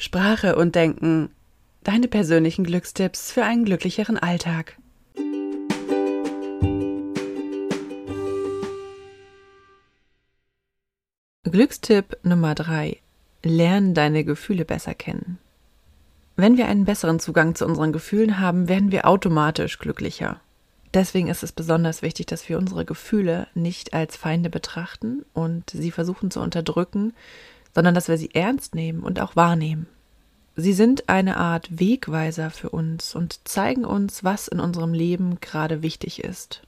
Sprache und Denken. Deine persönlichen Glückstipps für einen glücklicheren Alltag. Glückstipp Nummer 3. Lern deine Gefühle besser kennen. Wenn wir einen besseren Zugang zu unseren Gefühlen haben, werden wir automatisch glücklicher. Deswegen ist es besonders wichtig, dass wir unsere Gefühle nicht als Feinde betrachten und sie versuchen zu unterdrücken, sondern dass wir sie ernst nehmen und auch wahrnehmen. Sie sind eine Art Wegweiser für uns und zeigen uns, was in unserem Leben gerade wichtig ist.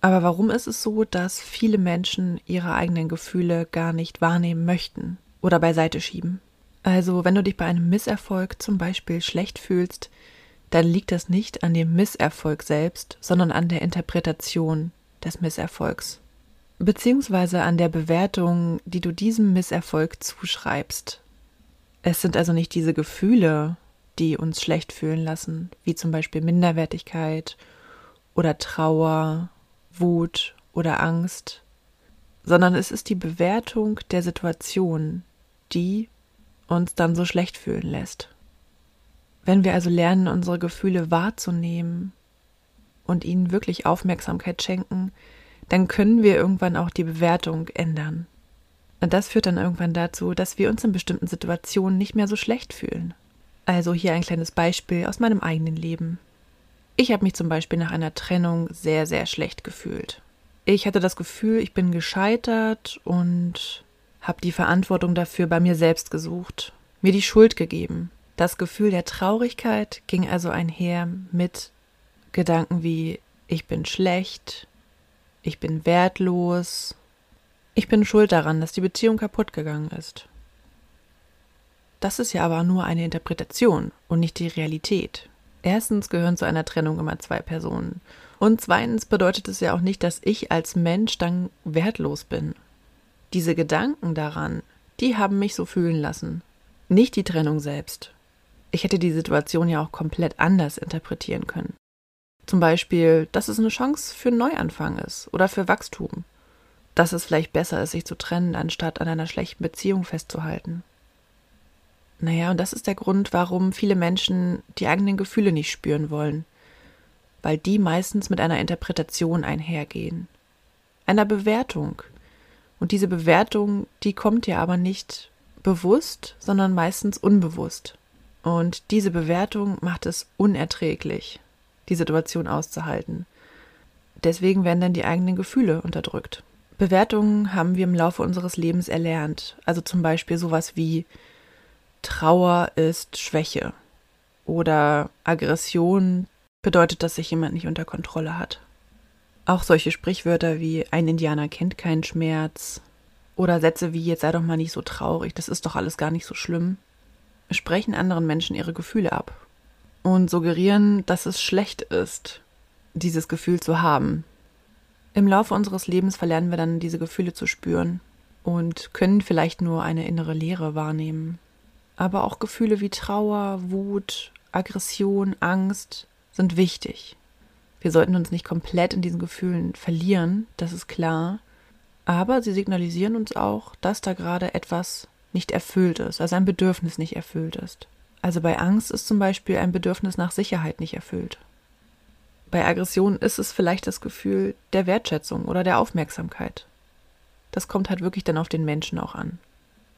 Aber warum ist es so, dass viele Menschen ihre eigenen Gefühle gar nicht wahrnehmen möchten oder beiseite schieben? Also, wenn du dich bei einem Misserfolg zum Beispiel schlecht fühlst, dann liegt das nicht an dem Misserfolg selbst, sondern an der Interpretation des Misserfolgs beziehungsweise an der Bewertung, die du diesem Misserfolg zuschreibst. Es sind also nicht diese Gefühle, die uns schlecht fühlen lassen, wie zum Beispiel Minderwertigkeit oder Trauer, Wut oder Angst, sondern es ist die Bewertung der Situation, die uns dann so schlecht fühlen lässt. Wenn wir also lernen, unsere Gefühle wahrzunehmen und ihnen wirklich Aufmerksamkeit schenken, dann können wir irgendwann auch die Bewertung ändern. Und das führt dann irgendwann dazu, dass wir uns in bestimmten Situationen nicht mehr so schlecht fühlen. Also hier ein kleines Beispiel aus meinem eigenen Leben. Ich habe mich zum Beispiel nach einer Trennung sehr, sehr schlecht gefühlt. Ich hatte das Gefühl, ich bin gescheitert und habe die Verantwortung dafür bei mir selbst gesucht, mir die Schuld gegeben. Das Gefühl der Traurigkeit ging also einher mit Gedanken wie ich bin schlecht, ich bin wertlos, ich bin schuld daran, dass die Beziehung kaputt gegangen ist. Das ist ja aber nur eine Interpretation und nicht die Realität. Erstens gehören zu einer Trennung immer zwei Personen. Und zweitens bedeutet es ja auch nicht, dass ich als Mensch dann wertlos bin. Diese Gedanken daran, die haben mich so fühlen lassen. Nicht die Trennung selbst. Ich hätte die Situation ja auch komplett anders interpretieren können. Zum Beispiel, dass es eine Chance für einen Neuanfang ist oder für Wachstum. Dass es vielleicht besser ist, sich zu trennen, anstatt an einer schlechten Beziehung festzuhalten. Naja, und das ist der Grund, warum viele Menschen die eigenen Gefühle nicht spüren wollen. Weil die meistens mit einer Interpretation einhergehen. Einer Bewertung. Und diese Bewertung, die kommt ja aber nicht bewusst, sondern meistens unbewusst. Und diese Bewertung macht es unerträglich die Situation auszuhalten. Deswegen werden dann die eigenen Gefühle unterdrückt. Bewertungen haben wir im Laufe unseres Lebens erlernt. Also zum Beispiel sowas wie Trauer ist Schwäche oder Aggression bedeutet, dass sich jemand nicht unter Kontrolle hat. Auch solche Sprichwörter wie ein Indianer kennt keinen Schmerz oder Sätze wie jetzt sei doch mal nicht so traurig, das ist doch alles gar nicht so schlimm, sprechen anderen Menschen ihre Gefühle ab und suggerieren, dass es schlecht ist, dieses Gefühl zu haben. Im Laufe unseres Lebens verlernen wir dann diese Gefühle zu spüren und können vielleicht nur eine innere Leere wahrnehmen. Aber auch Gefühle wie Trauer, Wut, Aggression, Angst sind wichtig. Wir sollten uns nicht komplett in diesen Gefühlen verlieren, das ist klar, aber sie signalisieren uns auch, dass da gerade etwas nicht erfüllt ist, also ein Bedürfnis nicht erfüllt ist. Also bei Angst ist zum Beispiel ein Bedürfnis nach Sicherheit nicht erfüllt. Bei Aggression ist es vielleicht das Gefühl der Wertschätzung oder der Aufmerksamkeit. Das kommt halt wirklich dann auf den Menschen auch an.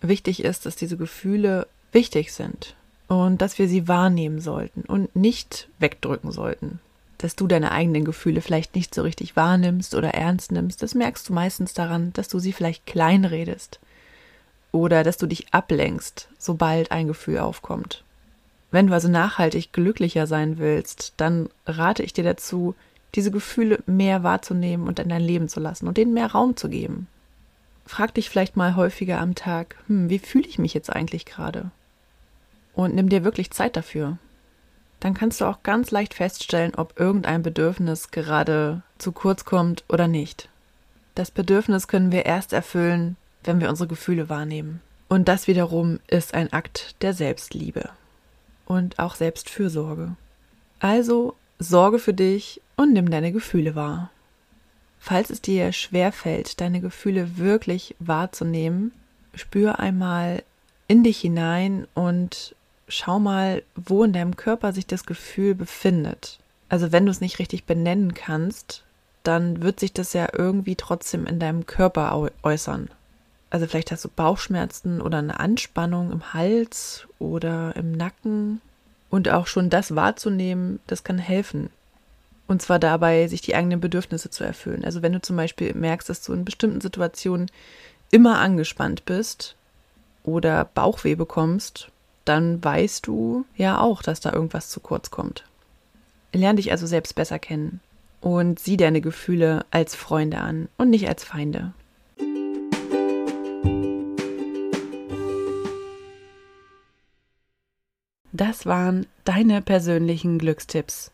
Wichtig ist, dass diese Gefühle wichtig sind und dass wir sie wahrnehmen sollten und nicht wegdrücken sollten. Dass du deine eigenen Gefühle vielleicht nicht so richtig wahrnimmst oder ernst nimmst, das merkst du meistens daran, dass du sie vielleicht kleinredest oder dass du dich ablenkst, sobald ein Gefühl aufkommt. Wenn du also nachhaltig glücklicher sein willst, dann rate ich dir dazu, diese Gefühle mehr wahrzunehmen und in dein Leben zu lassen und denen mehr Raum zu geben. Frag dich vielleicht mal häufiger am Tag, hm, wie fühle ich mich jetzt eigentlich gerade? Und nimm dir wirklich Zeit dafür. Dann kannst du auch ganz leicht feststellen, ob irgendein Bedürfnis gerade zu kurz kommt oder nicht. Das Bedürfnis können wir erst erfüllen, wenn wir unsere Gefühle wahrnehmen. Und das wiederum ist ein Akt der Selbstliebe und auch Selbstfürsorge. Also sorge für dich und nimm deine Gefühle wahr. Falls es dir schwerfällt, deine Gefühle wirklich wahrzunehmen, spür einmal in dich hinein und schau mal, wo in deinem Körper sich das Gefühl befindet. Also wenn du es nicht richtig benennen kannst, dann wird sich das ja irgendwie trotzdem in deinem Körper äußern. Also vielleicht hast du Bauchschmerzen oder eine Anspannung im Hals oder im Nacken. Und auch schon das wahrzunehmen, das kann helfen. Und zwar dabei, sich die eigenen Bedürfnisse zu erfüllen. Also wenn du zum Beispiel merkst, dass du in bestimmten Situationen immer angespannt bist oder Bauchweh bekommst, dann weißt du ja auch, dass da irgendwas zu kurz kommt. Lern dich also selbst besser kennen und sieh deine Gefühle als Freunde an und nicht als Feinde. Das waren deine persönlichen Glückstipps